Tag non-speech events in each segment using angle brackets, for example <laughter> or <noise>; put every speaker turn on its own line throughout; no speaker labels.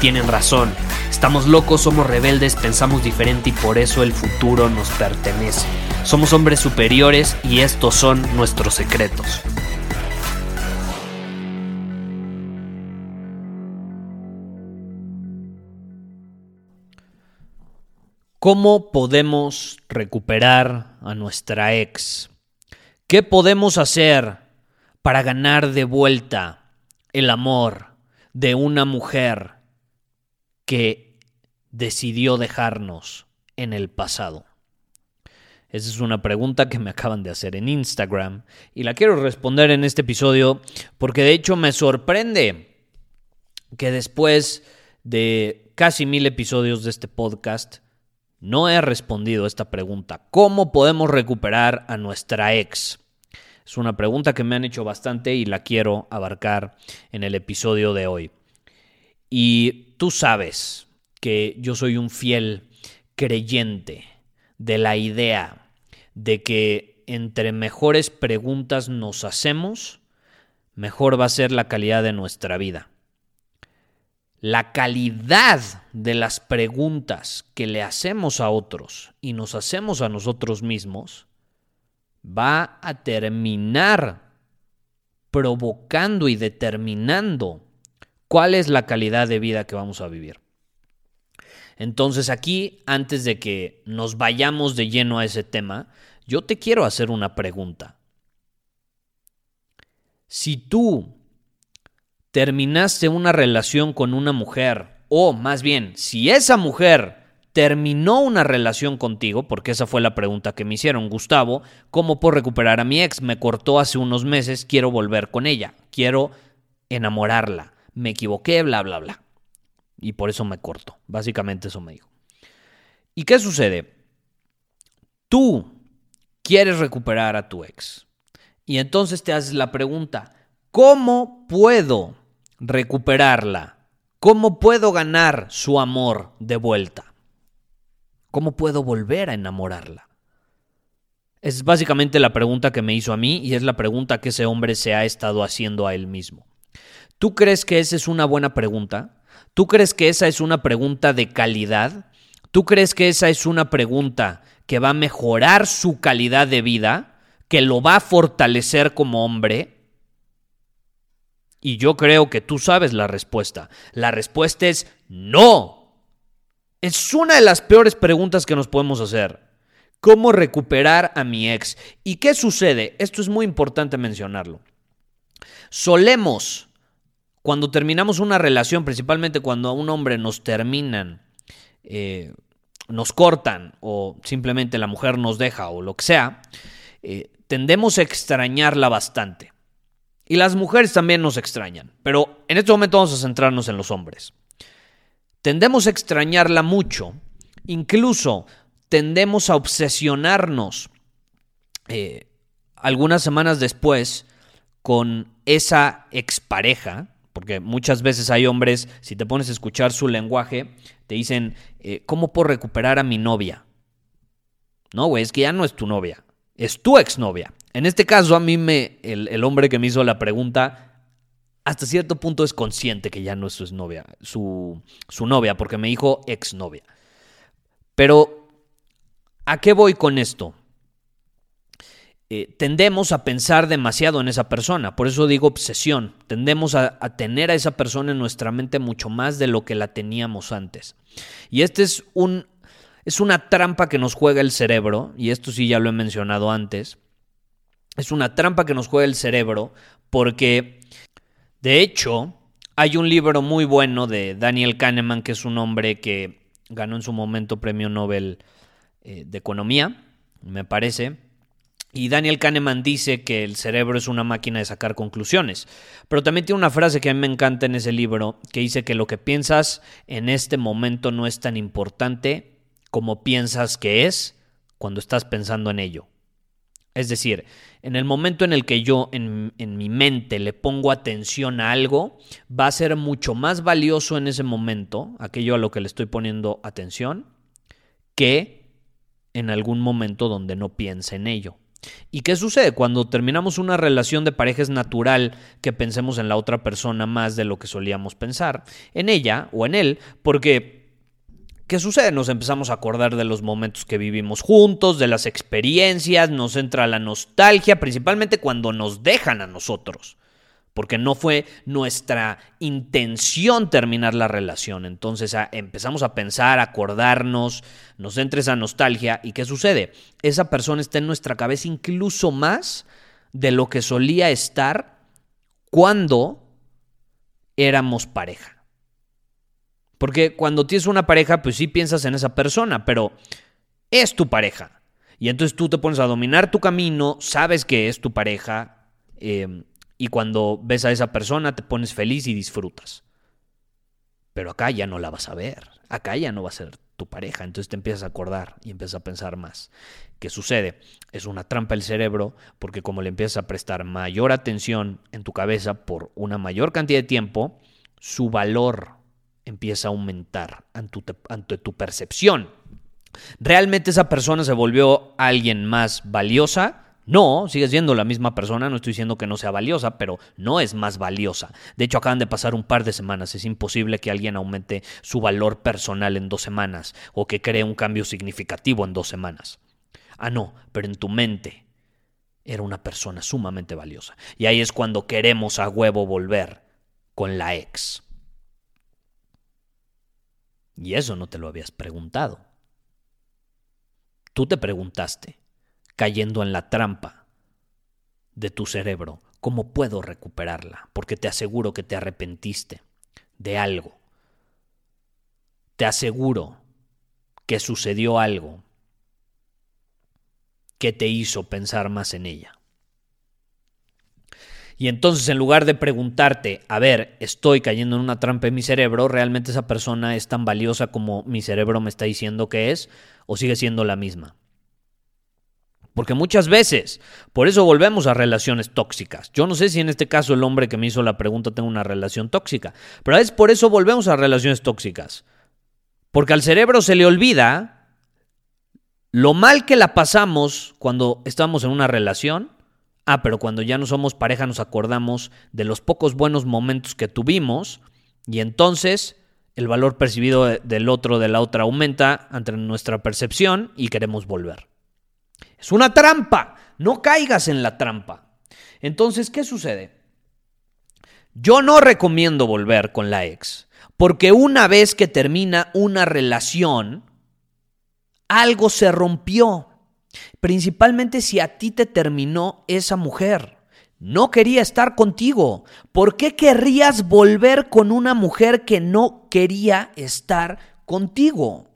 tienen razón. Estamos locos, somos rebeldes, pensamos diferente y por eso el futuro nos pertenece. Somos hombres superiores y estos son nuestros secretos. ¿Cómo podemos recuperar a nuestra ex? ¿Qué podemos hacer para ganar de vuelta el amor de una mujer que decidió dejarnos en el pasado? Esa es una pregunta que me acaban de hacer en Instagram y la quiero responder en este episodio porque de hecho me sorprende que después de casi mil episodios de este podcast, no he respondido a esta pregunta. ¿Cómo podemos recuperar a nuestra ex? Es una pregunta que me han hecho bastante y la quiero abarcar en el episodio de hoy. Y tú sabes que yo soy un fiel creyente de la idea de que entre mejores preguntas nos hacemos, mejor va a ser la calidad de nuestra vida. La calidad de las preguntas que le hacemos a otros y nos hacemos a nosotros mismos va a terminar provocando y determinando cuál es la calidad de vida que vamos a vivir. Entonces aquí, antes de que nos vayamos de lleno a ese tema, yo te quiero hacer una pregunta. Si tú terminaste una relación con una mujer, o más bien, si esa mujer terminó una relación contigo, porque esa fue la pregunta que me hicieron, Gustavo, ¿cómo puedo recuperar a mi ex? Me cortó hace unos meses, quiero volver con ella, quiero enamorarla, me equivoqué, bla, bla, bla. Y por eso me corto, básicamente eso me dijo. ¿Y qué sucede? Tú quieres recuperar a tu ex. Y entonces te haces la pregunta, ¿cómo puedo recuperarla? ¿Cómo puedo ganar su amor de vuelta? ¿Cómo puedo volver a enamorarla? Es básicamente la pregunta que me hizo a mí y es la pregunta que ese hombre se ha estado haciendo a él mismo. ¿Tú crees que esa es una buena pregunta? ¿Tú crees que esa es una pregunta de calidad? ¿Tú crees que esa es una pregunta que va a mejorar su calidad de vida? ¿Que lo va a fortalecer como hombre? Y yo creo que tú sabes la respuesta. La respuesta es no. Es una de las peores preguntas que nos podemos hacer. ¿Cómo recuperar a mi ex? ¿Y qué sucede? Esto es muy importante mencionarlo. Solemos, cuando terminamos una relación, principalmente cuando a un hombre nos terminan, eh, nos cortan o simplemente la mujer nos deja o lo que sea, eh, tendemos a extrañarla bastante. Y las mujeres también nos extrañan, pero en este momento vamos a centrarnos en los hombres. Tendemos a extrañarla mucho, incluso tendemos a obsesionarnos eh, algunas semanas después con esa expareja, porque muchas veces hay hombres, si te pones a escuchar su lenguaje, te dicen, eh, ¿cómo puedo recuperar a mi novia? No, güey, es que ya no es tu novia, es tu exnovia. En este caso, a mí me, el, hombre que me hizo la pregunta, hasta cierto punto es consciente que ya no es su novia, su, su novia, porque me dijo exnovia. Pero, ¿a qué voy con esto? Eh, tendemos a pensar demasiado en esa persona, por eso digo obsesión, tendemos a, tener a esa persona en nuestra mente mucho más de lo que la teníamos antes. Y este es un es una trampa que nos juega el cerebro, y esto sí ya lo he mencionado antes, es una trampa que nos juega el cerebro porque, de hecho, hay un libro muy bueno de Daniel Kahneman, que es un hombre que ganó en su momento premio Nobel eh, de Economía, me parece. Y Daniel Kahneman dice que el cerebro es una máquina de sacar conclusiones. Pero también tiene una frase que a mí me encanta en ese libro, que dice que lo que piensas en este momento no es tan importante como piensas que es cuando estás pensando en ello. Es decir, en el momento en el que yo en, en, mi mente le pongo atención a algo, va a ser mucho más valioso en ese momento, aquello a lo que le estoy poniendo atención, que en algún momento donde no piense en ello. ¿Y qué sucede? Cuando terminamos una relación de pareja es natural que pensemos en la otra persona más de lo que solíamos pensar, en ella o en él, porque ¿qué sucede? Nos empezamos a acordar de los momentos que vivimos juntos, de las experiencias, nos entra la nostalgia, principalmente cuando nos dejan a nosotros porque no fue nuestra intención terminar la relación. Entonces empezamos a pensar, a acordarnos, nos entra esa nostalgia y ¿qué sucede? Esa persona está en nuestra cabeza incluso más de lo que solía estar cuando éramos pareja. Porque cuando tienes una pareja, pues sí piensas en esa persona, pero es tu pareja. Y entonces tú te pones a dominar tu camino, sabes que es tu pareja, eh, y cuando ves a esa persona te pones feliz y disfrutas. Pero acá ya no la vas a ver, acá ya no va a ser tu pareja, entonces te empiezas a acordar y empiezas a pensar más. ¿Qué sucede? Es una trampa el cerebro porque como le empiezas a prestar mayor atención en tu cabeza por una mayor cantidad de tiempo, su valor empieza a aumentar ante tu, ante tu percepción. ¿Realmente esa persona se volvió alguien más valiosa? No, sigue siendo la misma persona, no estoy diciendo que no sea valiosa, pero no es más valiosa. De hecho, acaban de pasar un par de semanas, es imposible que alguien aumente su valor personal en dos semanas o que cree un cambio significativo en dos semanas. Ah, no, pero en tu mente era una persona sumamente valiosa. Y ahí es cuando queremos a huevo volver con la ex. Y eso no te lo habías preguntado. Tú te preguntaste, cayendo en la trampa de tu cerebro. ¿Cómo puedo recuperarla? Porque te aseguro que te arrepentiste de algo. Te aseguro que sucedió algo que te hizo pensar más en ella. Y entonces en lugar de preguntarte, a ver, estoy cayendo en una trampa en mi cerebro, ¿realmente esa persona es tan valiosa como mi cerebro me está diciendo que es? ¿O sigue siendo la misma? Porque muchas veces, por eso volvemos a relaciones tóxicas. Yo no sé si en este caso el hombre que me hizo la pregunta tenga una relación tóxica, pero es por eso volvemos a relaciones tóxicas. Porque al cerebro se le olvida lo mal que la pasamos cuando estamos en una relación. Ah, pero cuando ya no somos pareja nos acordamos de los pocos buenos momentos que tuvimos y entonces el valor percibido del otro de la otra aumenta ante nuestra percepción y queremos volver. Es una trampa. No caigas en la trampa. Entonces, ¿qué sucede? Yo no recomiendo volver con la ex, porque una vez que termina una relación, algo se rompió. Principalmente si a ti te terminó esa mujer. No quería estar contigo. ¿Por qué querrías volver con una mujer que no quería estar contigo?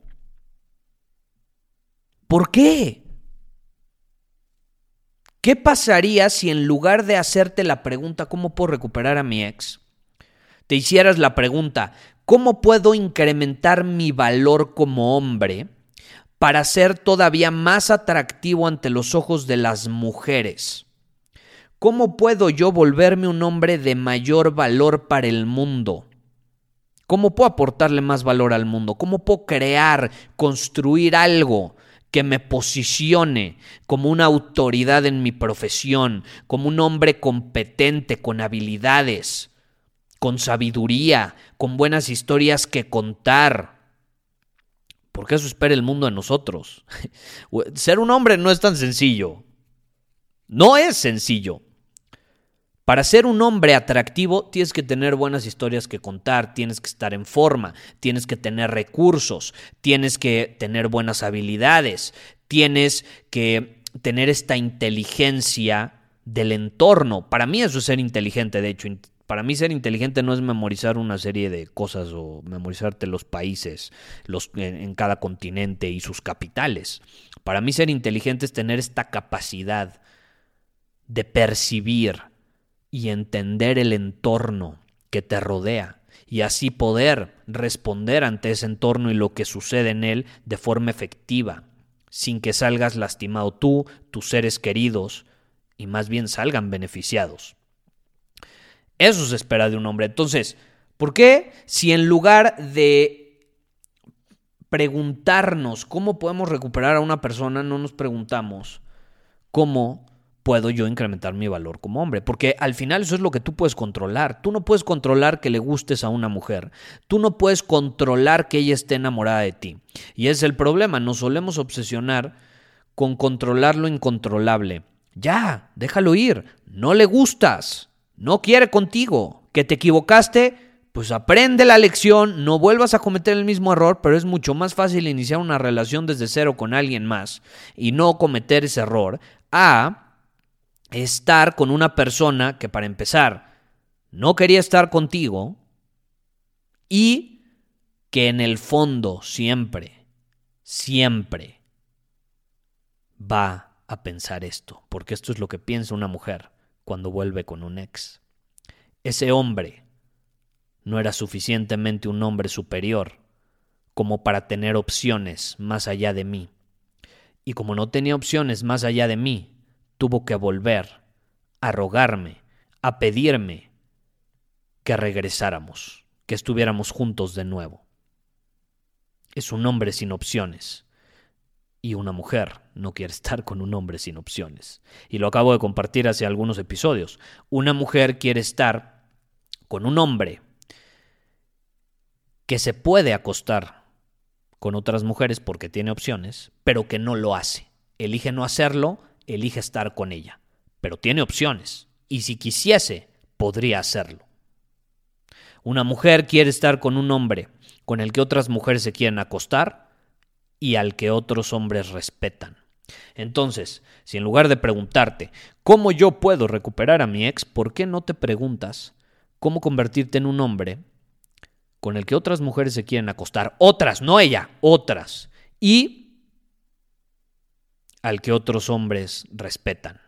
¿Por qué? ¿Qué pasaría si en lugar de hacerte la pregunta ¿cómo puedo recuperar a mi ex? Te hicieras la pregunta ¿cómo puedo incrementar mi valor como hombre para ser todavía más atractivo ante los ojos de las mujeres? ¿Cómo puedo yo volverme un hombre de mayor valor para el mundo? ¿Cómo puedo aportarle más valor al mundo? ¿Cómo puedo crear, construir algo que me posicione como una autoridad en mi profesión, como un hombre competente, con habilidades, con sabiduría, con buenas historias que contar. Porque eso espera el mundo de nosotros. <laughs> Ser un hombre no es tan sencillo. No es sencillo. Para ser un hombre atractivo tienes que tener buenas historias que contar, tienes que estar en forma, tienes que tener recursos, tienes que tener buenas habilidades, tienes que tener esta inteligencia del entorno. Para mí eso es ser inteligente, de hecho, Para mí ser inteligente no es memorizar una serie de cosas o memorizarte los países los, en, en cada continente y sus capitales. Para mí ser inteligente es tener esta capacidad de percibir y entender el entorno que te rodea y así poder responder ante ese entorno y lo que sucede en él de forma efectiva, sin que salgas lastimado tú, tus seres queridos, y más bien salgan beneficiados. Eso se espera de un hombre. Entonces, ¿por qué si en lugar de preguntarnos cómo podemos recuperar a una persona, no nos preguntamos cómo puedo yo incrementar mi valor como hombre. Porque al final eso es lo que tú puedes controlar. Tú no puedes controlar que le gustes a una mujer. Tú no puedes controlar que ella esté enamorada de ti. Y es el problema. Nos solemos obsesionar con controlar lo incontrolable. Ya, déjalo ir. No le gustas. No quiere contigo. Que te equivocaste. Pues aprende la lección, no vuelvas a cometer el mismo error, pero es mucho más fácil iniciar una relación desde cero con alguien más y no cometer ese error a estar con una persona que para empezar no quería estar contigo y que en el fondo siempre, siempre va a pensar esto, porque esto es lo que piensa una mujer cuando vuelve con un ex. Ese hombre no era suficientemente un hombre superior como para tener opciones más allá de mí. Y como no tenía opciones más allá de mí, tuvo que volver a rogarme, a pedirme que regresáramos, que estuviéramos juntos de nuevo. Es un hombre sin opciones. Y una mujer no quiere estar con un hombre sin opciones. Y lo acabo de compartir hace algunos episodios. Una mujer quiere estar con un hombre que se puede acostar con otras mujeres porque tiene opciones, pero que no lo hace. Elige no hacerlo elige estar con ella, pero tiene opciones, y si quisiese, podría hacerlo. Una mujer quiere estar con un hombre con el que otras mujeres se quieren acostar y al que otros hombres respetan. Entonces, si en lugar de preguntarte cómo yo puedo recuperar a mi ex, ¿por qué no te preguntas cómo convertirte en un hombre con el que otras mujeres se quieren acostar? Otras, no ella, otras. Y al que otros hombres respetan.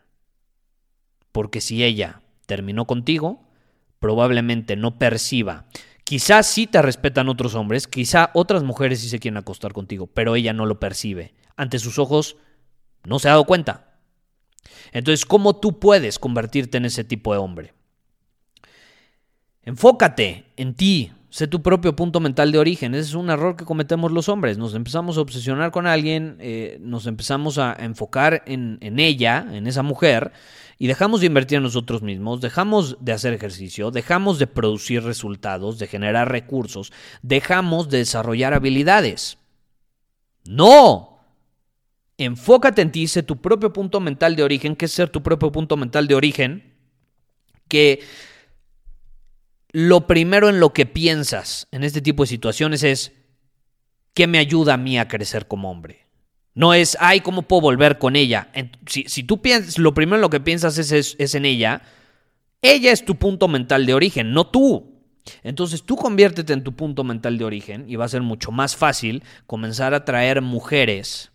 Porque si ella terminó contigo, probablemente no perciba. Quizás sí te respetan otros hombres, quizá otras mujeres sí se quieren acostar contigo, pero ella no lo percibe. Ante sus ojos no se ha dado cuenta. Entonces, ¿cómo tú puedes convertirte en ese tipo de hombre? Enfócate en ti, Sé tu propio punto mental de origen. Ese es un error que cometemos los hombres. Nos empezamos a obsesionar con alguien, eh, nos empezamos a enfocar en, en ella, en esa mujer, y dejamos de invertir en nosotros mismos, dejamos de hacer ejercicio, dejamos de producir resultados, de generar recursos, dejamos de desarrollar habilidades. No. Enfócate en ti, sé tu propio punto mental de origen. ¿Qué es ser tu propio punto mental de origen? Que lo primero en lo que piensas en este tipo de situaciones es, ¿qué me ayuda a mí a crecer como hombre? No es, ay, ¿cómo puedo volver con ella? Si, si tú piensas, lo primero en lo que piensas es, es en ella, ella es tu punto mental de origen, no tú. Entonces tú conviértete en tu punto mental de origen y va a ser mucho más fácil comenzar a traer mujeres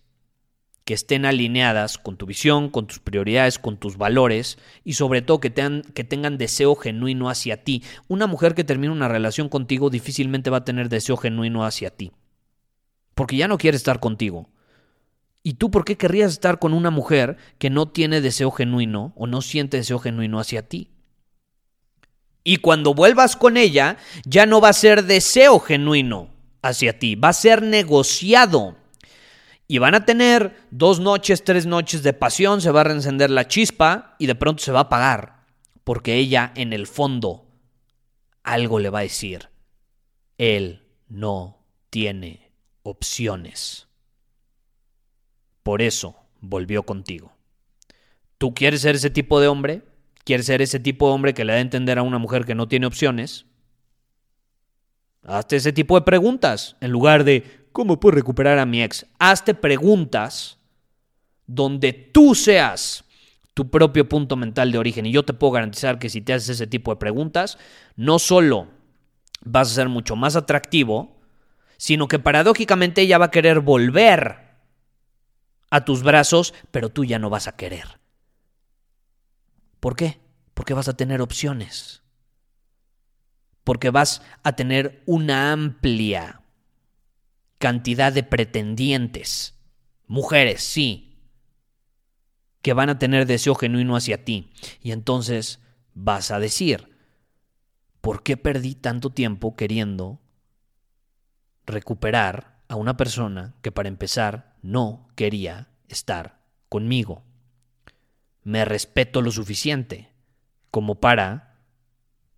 que estén alineadas con tu visión, con tus prioridades, con tus valores y sobre todo que, tengan, que tengan deseo genuino hacia ti. Una mujer que termina una relación contigo difícilmente va a tener deseo genuino hacia ti, porque ya no quiere estar contigo. ¿Y tú por qué querrías estar con una mujer que no tiene deseo genuino o no siente deseo genuino hacia ti? Y cuando vuelvas con ella, ya no va a ser deseo genuino hacia ti, va a ser negociado y van a tener dos noches, tres noches de pasión, se va a reencender la chispa y de pronto se va a apagar. Porque ella en el fondo algo le va a decir. Él no tiene opciones. Por eso volvió contigo. ¿Tú quieres ser ese tipo de hombre? ¿Quieres ser ese tipo de hombre que le da a entender a una mujer que no tiene opciones? Hazte ese tipo de preguntas en lugar de ¿Cómo puedo recuperar a mi ex? Hazte preguntas donde tú seas tu propio punto mental de origen. Y yo te puedo garantizar que si te haces ese tipo de preguntas, no solo vas a ser mucho más atractivo, sino que paradójicamente ella va a querer volver a tus brazos, pero tú ya no vas a querer. ¿Por qué? Porque vas a tener opciones. Porque vas a tener una amplia cantidad de pretendientes. Mujeres, sí, que van a tener deseo genuino hacia ti. Y entonces vas a decir, ¿por qué perdí tanto tiempo queriendo recuperar a una persona que para empezar no quería estar conmigo? Me respeto lo suficiente como para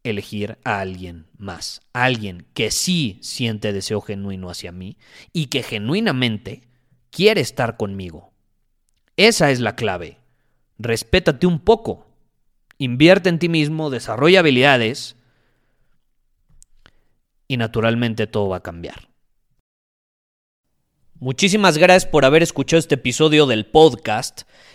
elegir a alguien más, alguien que sí siente deseo genuino hacia mí y que genuinamente quiere estar conmigo. Esa es la clave. Respétate un poco. Invierte en ti mismo, desarrolla habilidades y naturalmente todo va a cambiar. Muchísimas gracias por haber escuchado este episodio del podcast.